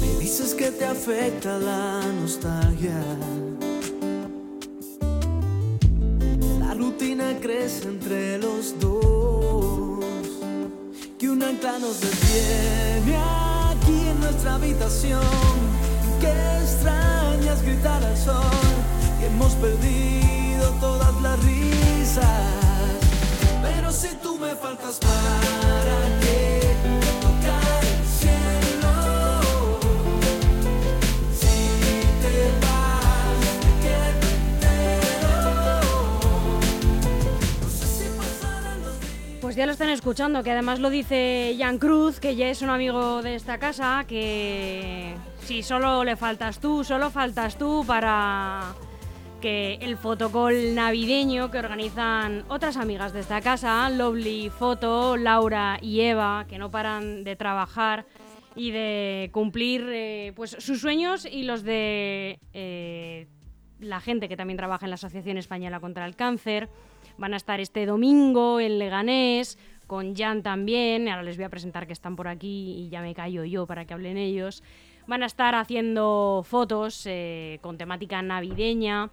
Me dices que te afecta la nostalgia. La rutina crece entre los dos. Que un ancla nos detiene aquí en nuestra habitación. Que extrañas gritar al sol. Que hemos perdido todas las risas. Faltas, ¿para qué tocar el cielo? Si te vas, ¿de qué me entero? Los días. Pues ya lo están escuchando, que además lo dice Jan Cruz, que ya es un amigo de esta casa, que si solo le faltas tú, solo faltas tú para que el fotocall navideño que organizan otras amigas de esta casa, Lovely Foto, Laura y Eva, que no paran de trabajar y de cumplir eh, pues sus sueños y los de eh, la gente que también trabaja en la Asociación Española contra el Cáncer. Van a estar este domingo en Leganés, con Jan también. Ahora les voy a presentar que están por aquí y ya me callo yo para que hablen ellos. Van a estar haciendo fotos eh, con temática navideña,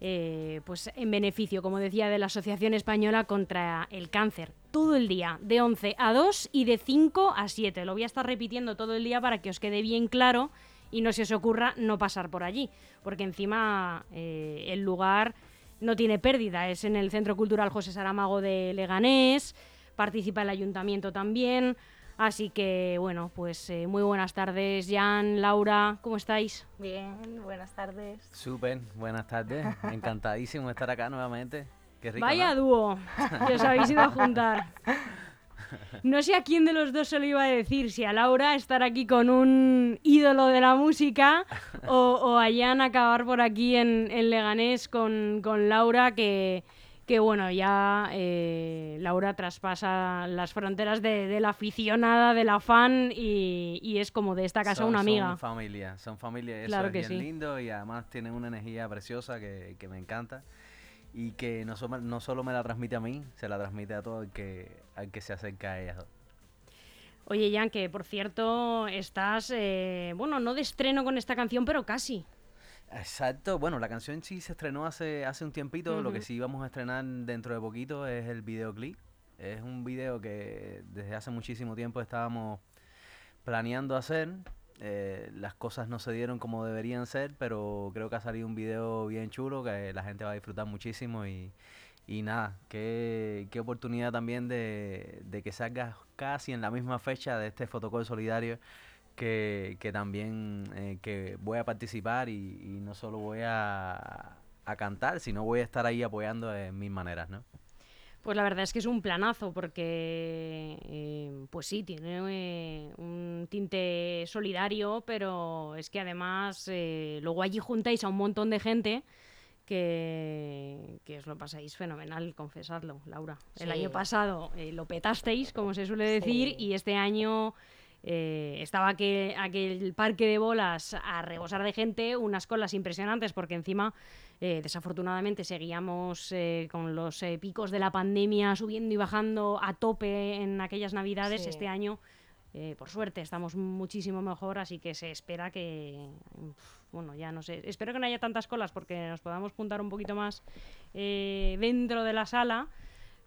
eh, pues en beneficio, como decía, de la Asociación Española contra el Cáncer. Todo el día, de 11 a 2 y de 5 a 7. Lo voy a estar repitiendo todo el día para que os quede bien claro y no se os ocurra no pasar por allí, porque encima eh, el lugar no tiene pérdida. Es en el Centro Cultural José Saramago de Leganés, participa el ayuntamiento también. Así que, bueno, pues eh, muy buenas tardes, Jan, Laura, ¿cómo estáis? Bien, buenas tardes. Súper, buenas tardes. Encantadísimo de estar acá nuevamente. Qué rico. Vaya ¿no? dúo que os habéis ido a juntar. No sé a quién de los dos se lo iba a decir, si a Laura estar aquí con un ídolo de la música o, o a Jan acabar por aquí en, en Leganés con, con Laura, que, que bueno, ya eh, Laura traspasa las fronteras de, de la aficionada, de la fan y, y es como de esta casa Son- una amiga. Son familia, son familia. Eso Claro es que bien sí. lindo y además tienen una energía preciosa que, que me encanta y que no, solo- no solo me la transmite a mí, se la transmite a todo el que, al que se acerca a ellas. Oye, Jan, que por cierto estás, eh, bueno, no de estreno con esta canción, pero casi. Exacto, bueno, la canción sí se estrenó hace, hace un tiempito, lo que sí vamos a estrenar dentro de poquito es el videoclip. Es un video que desde hace muchísimo tiempo estábamos planeando hacer. eh, las cosas no se dieron como deberían ser, pero creo que ha salido un video bien chulo que la gente va a disfrutar muchísimo y, y nada, qué, qué oportunidad también de, de que salga casi en la misma fecha de este fotocall solidario que, que también eh, que voy a participar y, y no solo voy a, a cantar, sino voy a estar ahí apoyando en mis maneras, ¿no? Pues la verdad es que es un planazo porque, eh, pues sí, tiene eh, un tinte solidario, pero es que además eh, luego allí juntáis a un montón de gente que, que os lo pasáis fenomenal, confesadlo, Laura. El año pasado eh, lo petasteis, como se suele decir, Sí. y este año eh, estaba aquel, aquel parque de bolas a rebosar de gente, unas colas impresionantes, porque encima, eh, desafortunadamente, seguíamos eh, con los picos de la pandemia subiendo y bajando a tope en aquellas navidades. Sí. Este año, por suerte, estamos muchísimo mejor, así que se espera que, bueno, ya no sé, espero que no haya tantas colas porque nos podamos juntar un poquito más eh, dentro de la sala,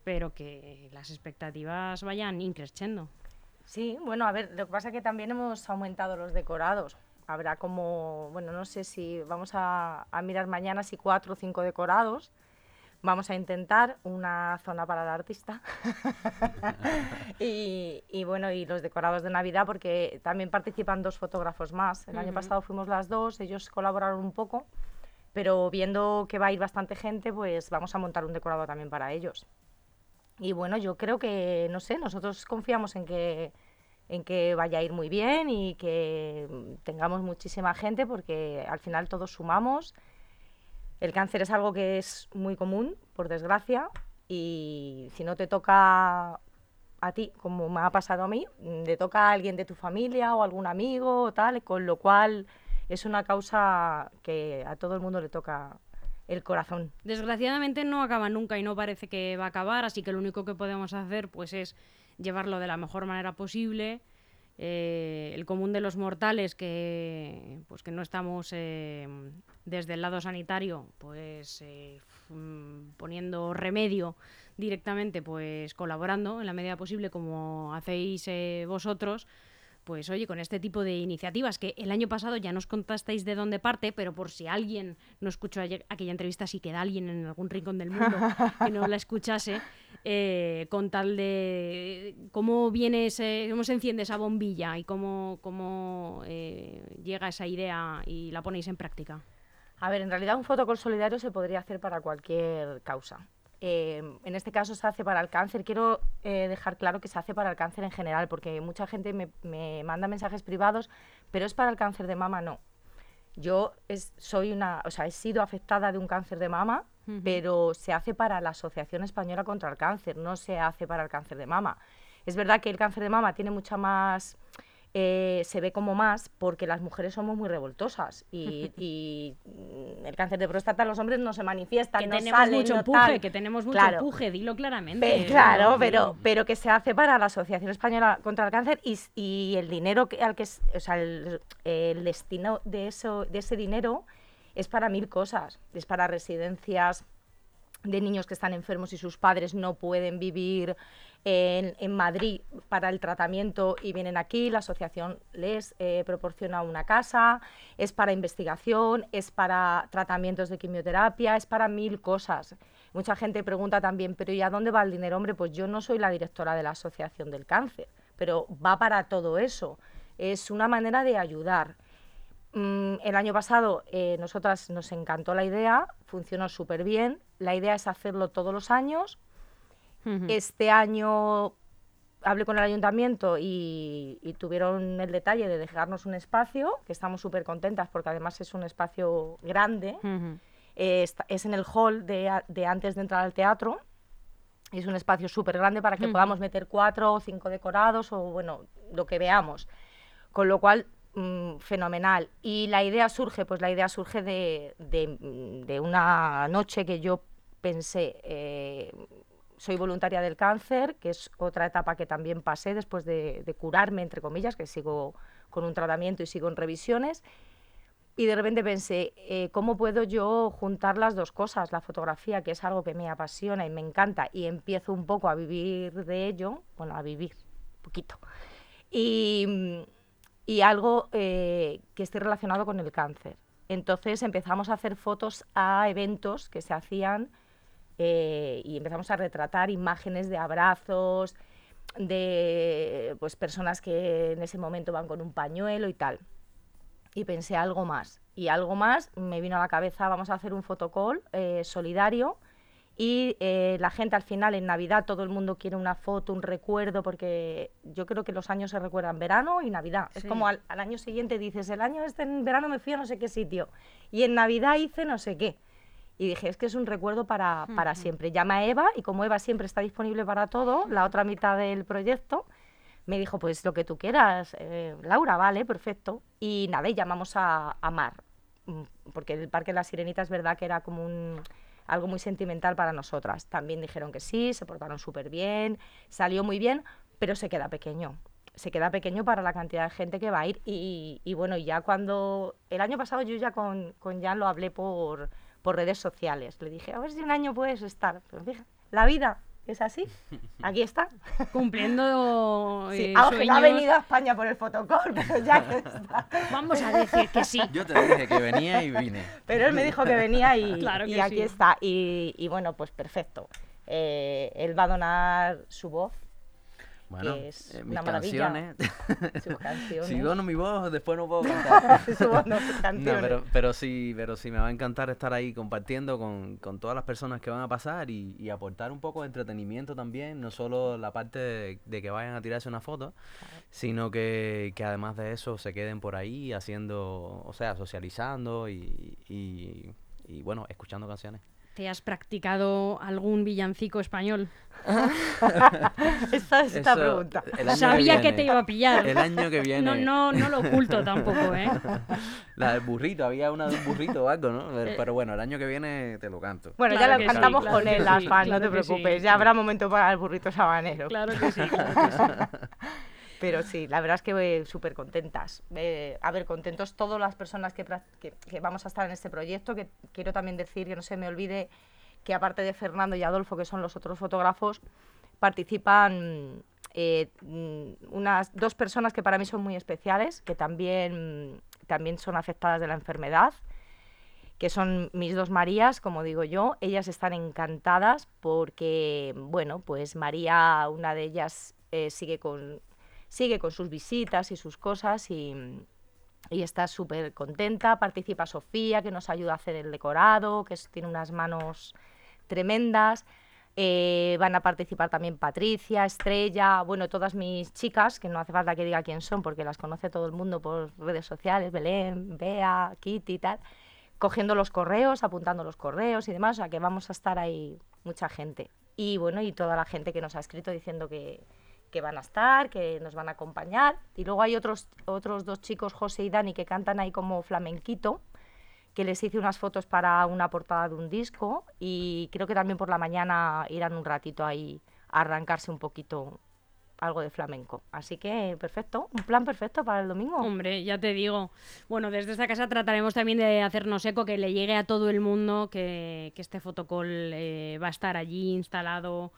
pero que las expectativas vayan increciendo. Sí, bueno, a ver, lo que pasa es que también hemos aumentado los decorados. Habrá como, bueno, no sé si vamos a, a mirar mañana si cuatro o cinco decorados. Vamos a intentar una zona para el artista. y, y bueno, y los decorados de Navidad, porque también participan dos fotógrafos más. El año pasado fuimos las dos, ellos colaboraron un poco, pero viendo que va a ir bastante gente, pues vamos a montar un decorado también para ellos. Y bueno, yo creo que, no sé, nosotros confiamos en que, en que vaya a ir muy bien y que mm, tengamos muchísima gente porque al final todos sumamos. El cáncer es algo que es muy común, por desgracia, y si no te toca a ti, como me ha pasado a mí, mm, le toca a alguien de tu familia o algún amigo o tal, con lo cual es una causa que a todo el mundo le toca el corazón. Desgraciadamente no acaba nunca y no parece que va a acabar, así que lo único que podemos hacer pues es llevarlo de la mejor manera posible. Eh, el común de los mortales que pues que no estamos eh, desde el lado sanitario pues eh, mm, poniendo remedio directamente pues colaborando en la medida posible como hacéis vosotros pues oye, con este tipo de iniciativas que el año pasado ya nos contasteis de dónde parte, pero por si alguien no escuchó aquella entrevista, si queda alguien en algún rincón del mundo que no la escuchase, eh, con tal de cómo viene ese, cómo se enciende esa bombilla y cómo, cómo eh, llega esa idea y la ponéis en práctica. A ver, en realidad un fotocol solidario se podría hacer para cualquier causa. Eh, en este caso se hace para el cáncer. Quiero eh, dejar claro que se hace para el cáncer en general, porque mucha gente me, manda mensajes privados, pero es para el cáncer de mama, no. Yo soy una, o sea, he sido afectada de un cáncer de mama, pero se hace para la Asociación Española contra el Cáncer, no se hace para el cáncer de mama. Es verdad que el cáncer de mama tiene mucha más eh, se ve como más porque las mujeres somos muy revoltosas y, mm, el cáncer de próstata los hombres no se manifiesta, que no tenemos mucho empuje, que tenemos mucho empuje, dilo claramente. claro, pero, pero que se hace para la Asociación Española contra el Cáncer y, el dinero que, al que o sea, el, destino de eso, de ese dinero es para mil cosas, es para residencias de niños que están enfermos y sus padres no pueden vivir en, Madrid para el tratamiento y vienen aquí, la asociación les eh, proporciona una casa, es para investigación, es para tratamientos de quimioterapia, es para mil cosas. Mucha gente pregunta también, pero ¿y a dónde va el dinero? Hombre, pues yo no soy la directora de la Asociación del Cáncer, pero va para todo eso. Es una manera de ayudar. Mm, el año pasado eh, nosotras nos encantó la idea, funcionó súper bien. La idea es hacerlo todos los años, este año hablé con el ayuntamiento y, tuvieron el detalle de dejarnos un espacio, que estamos súper contentas porque además es un espacio grande. es, en el hall de, antes de entrar al teatro. Es un espacio súper grande para que podamos meter cuatro o cinco decorados o, bueno, lo que veamos. Con lo cual, mm, fenomenal. Y la idea surge, pues la idea surge de, de, una noche que yo pensé, eh, soy voluntaria del cáncer, que es otra etapa que también pasé después de, curarme, entre comillas, que sigo con un tratamiento y sigo en revisiones. Y de repente pensé, eh, ¿cómo puedo yo juntar las dos cosas? La fotografía, que es algo que me apasiona y me encanta, y empiezo un poco a vivir de ello, bueno, a vivir poquito. Y, y algo eh, que esté relacionado con el cáncer. Entonces empezamos a hacer fotos a eventos que se hacían eh, y empezamos a retratar imágenes de abrazos, de pues, personas que en ese momento van con un pañuelo y tal. Y pensé algo más. Y algo más me vino a la cabeza, vamos a hacer un fotocall eh, solidario y eh, la gente al final en Navidad todo el mundo quiere una foto, un recuerdo, porque yo creo que los años se recuerdan verano y Navidad. Es como al, al, año siguiente dices, el año este en verano me fui a no sé qué sitio y en Navidad hice no sé qué. Y dije, es que es un recuerdo para, para siempre. Llama a Eva y como Eva siempre está disponible para todo, la otra mitad del proyecto, me dijo, pues lo que tú quieras, eh, Laura, vale, perfecto. Y nada, y llamamos a, a, Mar, mm, porque el Parque de la Sirenita es verdad que era como un, algo muy sentimental para nosotras. También dijeron que sí, se portaron súper bien, salió muy bien, pero se queda pequeño. Se queda pequeño para la cantidad de gente que va a ir. Y, bueno, ya cuando... El año pasado yo ya con, con Jan lo hablé por por redes sociales. Le dije, a ver si un año puedes estar. La vida es así. Aquí está. Cumpliendo. Sí, eh, ha venido a España por el fotocall, pero ya que está. Vamos a decir que sí. Yo te dije que venía y vine. Pero él me dijo que venía y, y aquí está. Y, y, bueno, pues perfecto. Eh, él va a donar su voz bueno, es eh, una canciones. canciones. si dono mi voz, después no puedo cantar. no, pero, pero, sí, pero sí, me va a encantar estar ahí compartiendo con, con todas las personas que van a pasar y, y, aportar un poco de entretenimiento también, no solo la parte de, que vayan a tirarse una foto, sino que, que, además de eso se queden por ahí haciendo, o sea, socializando y, y, y bueno, escuchando canciones. ¿Te has practicado algún villancico español? Esa es esta Eso, pregunta. Sabía que viene. te iba a pillar. El año que viene. No, no, no lo oculto tampoco, ¿eh? La del burrito, había una de un burrito o algo, ¿no? Pero, pero bueno, el año que viene te lo canto. Bueno, Claro ya que la sí, cantamos claro con que él, sí, las fans, claro no te que sí. preocupes. Ya habrá momento para el burrito sabanero. Claro que sí, claro que sí. Pero sí, la verdad es que eh, súper contentas. Eh, a ver, contentos todas las personas que, que, que vamos a estar en este proyecto, que quiero también decir que no se me olvide que aparte de Fernando y Adolfo, que son los otros fotógrafos, participan eh, mm, unas dos personas que para mí son muy especiales, que también, también son afectadas de la enfermedad, que son mis dos Marías, como digo yo. Ellas están encantadas porque, bueno, pues María, una de ellas, sigue, con, sigue con sus visitas y sus cosas y, y está súper contenta. Participa Sofía, que nos ayuda a hacer el decorado, que tiene unas manos tremendas. Eh, van a participar también Patricia, Estrella, bueno, todas mis chicas, que no hace falta que diga quién son porque las conoce todo el mundo por redes sociales, Belén, Bea, Kitty y tal, cogiendo los correos, apuntando los correos y demás, o sea que vamos a estar ahí mucha gente. Y bueno, y toda la gente que nos ha escrito diciendo que, que van a estar, que nos van a acompañar. Y luego hay otros, otros dos chicos, José y Dani, que cantan ahí como flamenquito, que les hice unas fotos para una portada de un disco y creo que también por la mañana irán un ratito ahí a arrancarse un poquito algo de flamenco. Así que perfecto, un plan perfecto para el domingo. Hombre, ya te digo. Bueno, desde esta casa trataremos también de hacernos eco, que le llegue a todo el mundo que, que este fotocall eh, va a estar allí instalado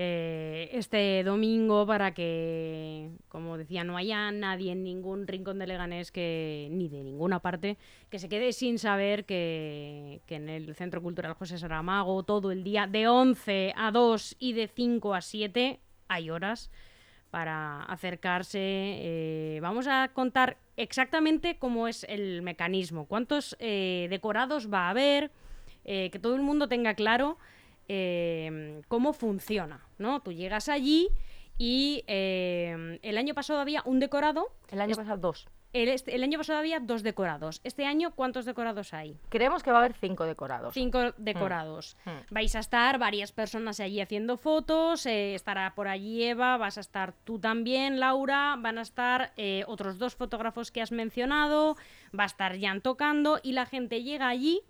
eh, este domingo para que, como decía, no haya nadie en ningún rincón de Leganés que, ni de ninguna parte que se quede sin saber que, en el Centro Cultural José Saramago todo el día de 11 a 2 y de 5 a 7 hay horas para acercarse. eh, vamos a contar exactamente cómo es el mecanismo, cuántos eh, decorados va a haber, que todo el mundo tenga claro eh, cómo funciona, ¿no? Tú llegas allí y eh, el año pasado había un decorado, El año pasado dos. el, este- el año pasado había dos decorados. Este año, ¿cuántos decorados hay? Creemos que va a haber cinco decorados. Cinco decorados. Mm. Vais a estar varias personas allí haciendo fotos, eh, estará por allí Eva, vas a estar tú también, Laura, van a estar eh, otros dos fotógrafos que has mencionado, va a estar Jan tocando y la gente llega allí,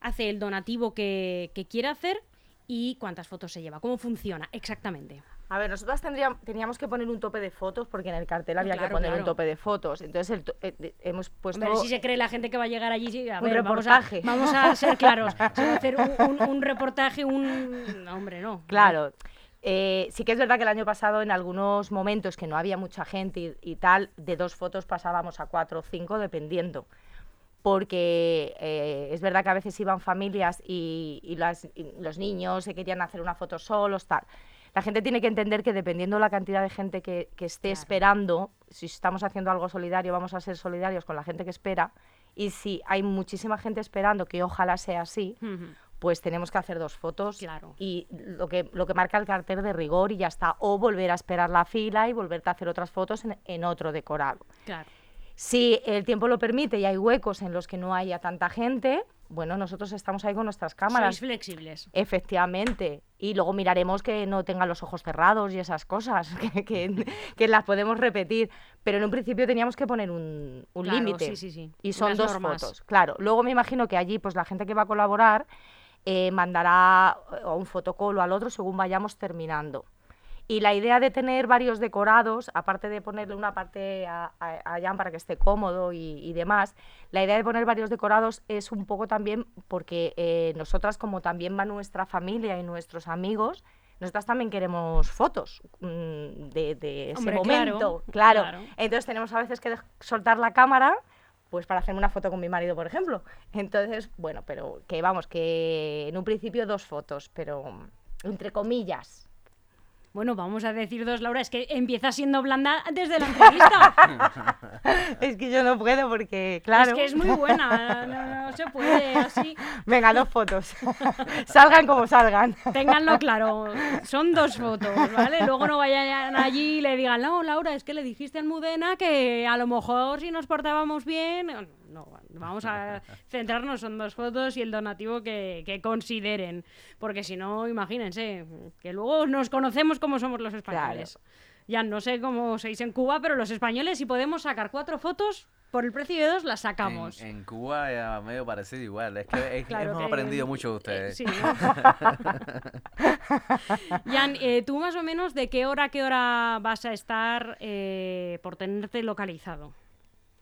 hace el donativo que, que quiere hacer y cuántas fotos se lleva, cómo funciona exactamente. A ver, nosotras tendríamos, teníamos que poner un tope de fotos porque en el cartel había claro, que poner claro. un tope de fotos. Entonces el to- eh, hemos puesto... Hombre, si se cree la gente que va a llegar allí, a Un ver, vamos a, reportaje. vamos a ser claros. Se va a hacer un, un- un reportaje, un... no, Hombre, no. Claro. Eh, sí que es verdad que el año pasado en algunos momentos que no había mucha gente y, y tal, de dos fotos pasábamos a cuatro o cinco dependiendo. Porque eh, es verdad que a veces iban familias y, y las- y los niños se querían hacer una foto solos, tal. La gente tiene que entender que dependiendo la cantidad de gente que, que esté Claro. esperando, si estamos haciendo algo solidario, vamos a ser solidarios con la gente que espera. Y si hay muchísima gente esperando, que ojalá sea así, Ujú. pues tenemos que hacer dos fotos Claro. y lo que, lo que marca el cartel de rigor y ya está. O volver a esperar la fila y volverte a hacer otras fotos en, en otro decorado. Claro. Si el tiempo lo permite y hay huecos en los que no haya tanta gente, bueno, nosotros estamos ahí con nuestras cámaras. Sois flexibles. Efectivamente. Y luego miraremos que no tengan los ojos cerrados y esas cosas, que, que- que las podemos repetir. Pero en un principio teníamos que poner un, un Claro, límite. sí, sí, sí. Y son Unas dos normas. fotos. Claro. Luego me imagino que allí, pues la gente que va a colaborar eh, mandará eh, a un fotocolo al otro según vayamos terminando. Y la idea de tener varios decorados, aparte de ponerle una parte a, a- a Jan para que esté cómodo y, y demás, la idea de poner varios decorados es un poco también porque eh, nosotras, como también va nuestra familia y nuestros amigos, nosotras también queremos fotos mm, de, de ese Hombre, claro, momento. Claro. claro. Entonces tenemos a veces que soltar la cámara pues para hacerme una foto con mi marido, por ejemplo. Entonces, bueno, pero que vamos, que en un principio dos fotos, pero entre comillas. Bueno, vamos a decir dos, Laura, es que empieza siendo blanda desde la entrevista. es que yo no puedo porque, claro. Es que es muy buena, no, no se puede así. Venga, dos fotos. salgan como salgan. Ténganlo claro, son dos fotos, ¿vale? Luego no vayan allí y le digan, no, Laura, es que le dijiste al Mudena que a lo mejor si nos portábamos bien. No. Vamos a centrarnos en dos fotos y el donativo que, que consideren. Porque si no, imagínense, que luego nos conocemos como somos los españoles. Ya no sé cómo se dice en Cuba, pero los españoles, si podemos sacar cuatro fotos, por el precio de dos las sacamos. En, en Cuba ya medio parecido igual. Es que, es- Claro hemos que- aprendido mucho de eh, ustedes. sí. Jan, eh, tú más o menos de qué hora a qué hora vas a estar eh, por tenerte localizado.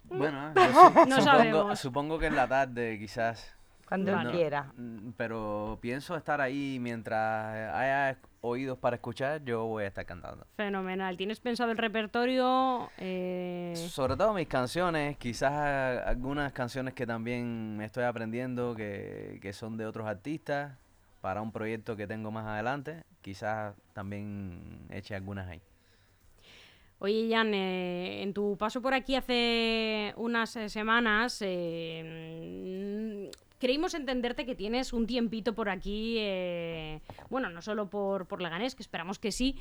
Bueno, yo su- No supongo, que en la tarde quizás. Cuando quiera. Mm, Pero pienso estar ahí mientras haya oídos para escuchar, yo voy a estar cantando. Fenomenal. ¿Tienes pensado el repertorio? Eh, Sobre todo mis canciones, quizás algunas canciones que también estoy aprendiendo que, que son de otros artistas para un proyecto que tengo más adelante, quizás también eche algunas ahí. Oye, Jan, eh, en tu paso por aquí hace unas eh, semanas, eh, mm, creímos entenderte que tienes un tiempito por aquí, bueno, no solo por, por Leganés, que esperamos que sí,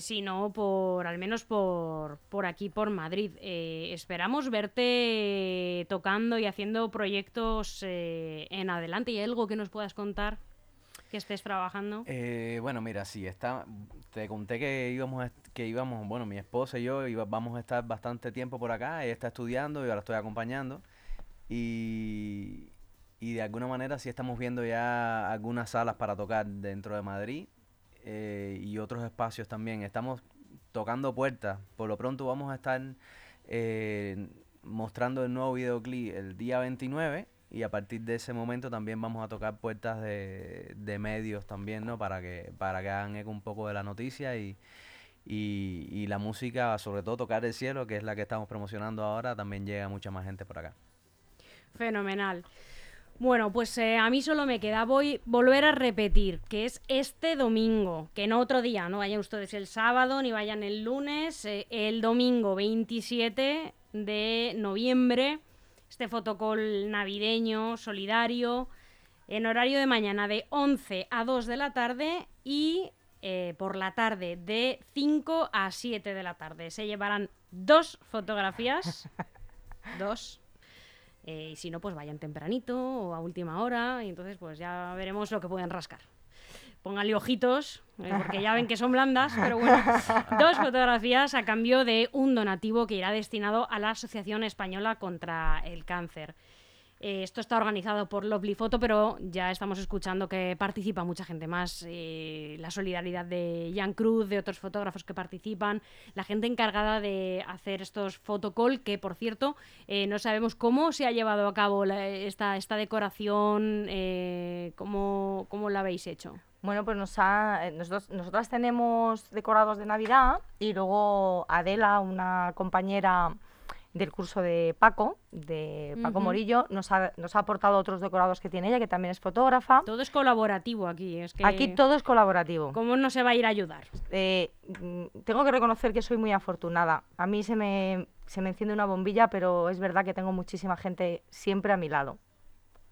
sino por, al menos por, por aquí, por Madrid. Esperamos verte tocando y haciendo proyectos en adelante. ¿Y hay algo que nos puedas contar que estés trabajando? Eh, bueno, mira, sí, está, te conté que íbamos, que íbamos, bueno, mi esposa y yo vamos a estar bastante tiempo por acá, ella está estudiando, yo la estoy acompañando y, y de alguna manera sí estamos viendo ya algunas salas para tocar dentro de Madrid eh, y otros espacios también. Estamos tocando puertas, por lo pronto vamos a estar eh, mostrando el nuevo videoclip el día 29 y a partir de ese momento también vamos a tocar puertas de, de medios también, ¿no? Para que, para que hagan eco un poco de la noticia y, y, y la música, sobre todo Tocar el Cielo, que es la que estamos promocionando ahora, también llega mucha más gente por acá. Fenomenal. Bueno, pues eh, a mí solo me queda voy volver a repetir que es este domingo, que no otro día, no vayan ustedes el sábado ni vayan el lunes, eh, el domingo 27 de noviembre, este fotocall navideño, solidario, en horario de mañana de 11 a 2 de la tarde y eh, por la tarde de 5 a 7 de la tarde. Se llevarán dos fotografías, dos, eh, y si no, pues vayan tempranito o a última hora. Y entonces, pues ya veremos lo que pueden rascar. Pónganle ojitos, eh, porque ya ven que son blandas, pero bueno. Dos fotografías a cambio de un donativo que irá destinado a la Asociación Española contra el Cáncer. Eh, esto está organizado por Lovely Photo, pero ya estamos escuchando que participa mucha gente más. eh, la solidaridad de Jan Cruz, de otros fotógrafos que participan, la gente encargada de hacer estos photocall, que por cierto, eh, no sabemos cómo se ha llevado a cabo la- esta, esta decoración, cómo, cómo la habéis hecho. Bueno, pues nos ha- eh, nosotros, nosotras tenemos decorados de Navidad y luego Adela, una compañera del curso de Paco, de Paco. Morillo, nos ha, nos ha aportado otros decorados que tiene ella, que también es fotógrafa. Todo es colaborativo aquí. Es que Aquí todo es colaborativo. ¿Cómo no se va a ir a ayudar? Eh, mm, tengo que reconocer que soy muy afortunada. A mí se me, se me enciende una bombilla, pero es verdad que tengo muchísima gente siempre a mi lado.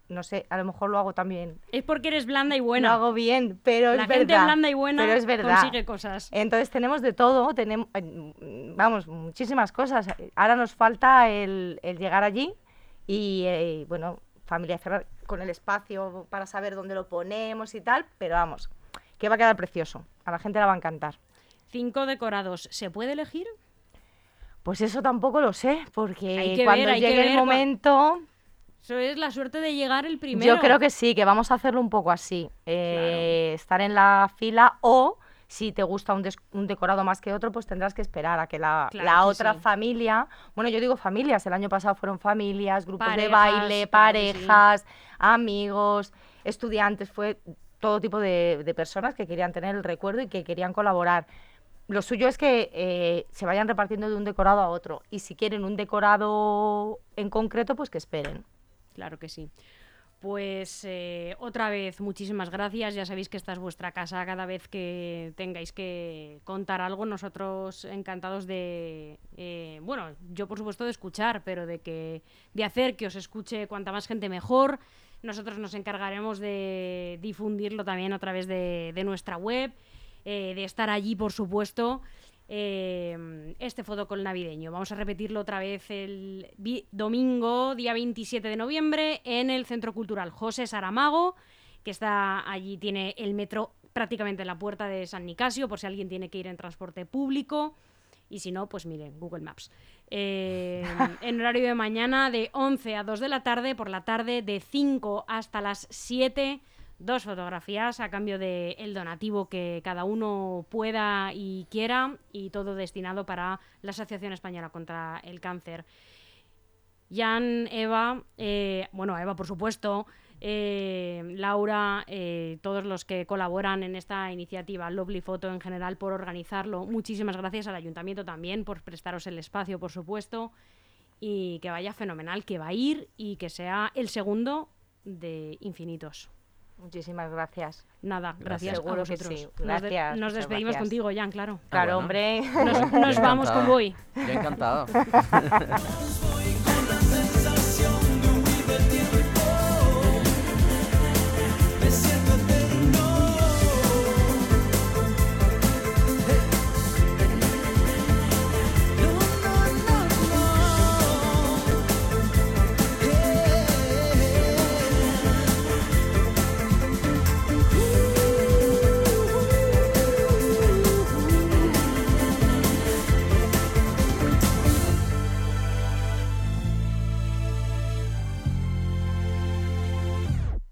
No sé, a lo mejor lo hago también. Es porque eres blanda y buena. Lo hago bien, pero la es gente verdad. blanda y buena pero es verdad. consigue cosas. Entonces tenemos de todo, tenemos, vamos, muchísimas cosas. Ahora nos falta el, el llegar allí y, eh, bueno, familiarizar con el espacio para saber dónde lo ponemos y tal, pero vamos, que va a quedar precioso. A la gente la va a encantar. Cinco decorados. ¿Se puede elegir? Pues eso tampoco lo sé, porque cuando ver, llegue el momento, Eso es la suerte de llegar el primero. yo creo que sí, que vamos a hacerlo un poco así. eh, Estar en la fila o si te gusta un, un decorado más que otro, pues tendrás que esperar a que la, Claro la que otra sí. familia, bueno, yo digo familias, el año pasado fueron familias, grupos de baile, sí. parejas, amigos, estudiantes, fue todo tipo de, de personas que querían tener el recuerdo y que querían colaborar. Lo suyo es que eh, se vayan repartiendo de un decorado a otro. Y si quieren un decorado en concreto, pues que esperen. Claro que sí. Pues eh, otra vez, muchísimas gracias. Ya sabéis que esta es vuestra casa. Cada vez que tengáis que contar algo, nosotros encantados de, eh, bueno, yo por supuesto de escuchar, pero de que de hacer que os escuche cuanta más gente mejor. Nosotros nos encargaremos de difundirlo también a través de, nuestra web, eh, de estar allí, por supuesto. Eh, este fotocall navideño. Vamos a repetirlo otra vez el domingo, día 27 de noviembre, en el Centro Cultural José Saramago, que está allí, tiene el metro prácticamente en la puerta de San Nicasio, por si alguien tiene que ir en transporte público. Y si no, pues miren, Google Maps. Eh, en horario de mañana de 11 a 2 de la tarde, por la tarde de 5 hasta las 7 dos fotografías a cambio del el donativo que cada uno pueda y quiera y todo destinado para la Asociación Española contra el Cáncer. Jan, Eva, eh, bueno, Eva por supuesto, eh, Laura, eh, todos los que colaboran en esta iniciativa, Lovely Photo en general por organizarlo. Muchísimas gracias al ayuntamiento también por prestaros el espacio, por supuesto, y que vaya fenomenal, que va a ir y que sea el segundo de infinitos. Muchísimas gracias. Nada, gracias, Seguro a vosotros. Que sí. Gracias. Nos, despedimos contigo, Jan, claro. Claro, hombre. Nos, vamos con Boy. Yo encantado.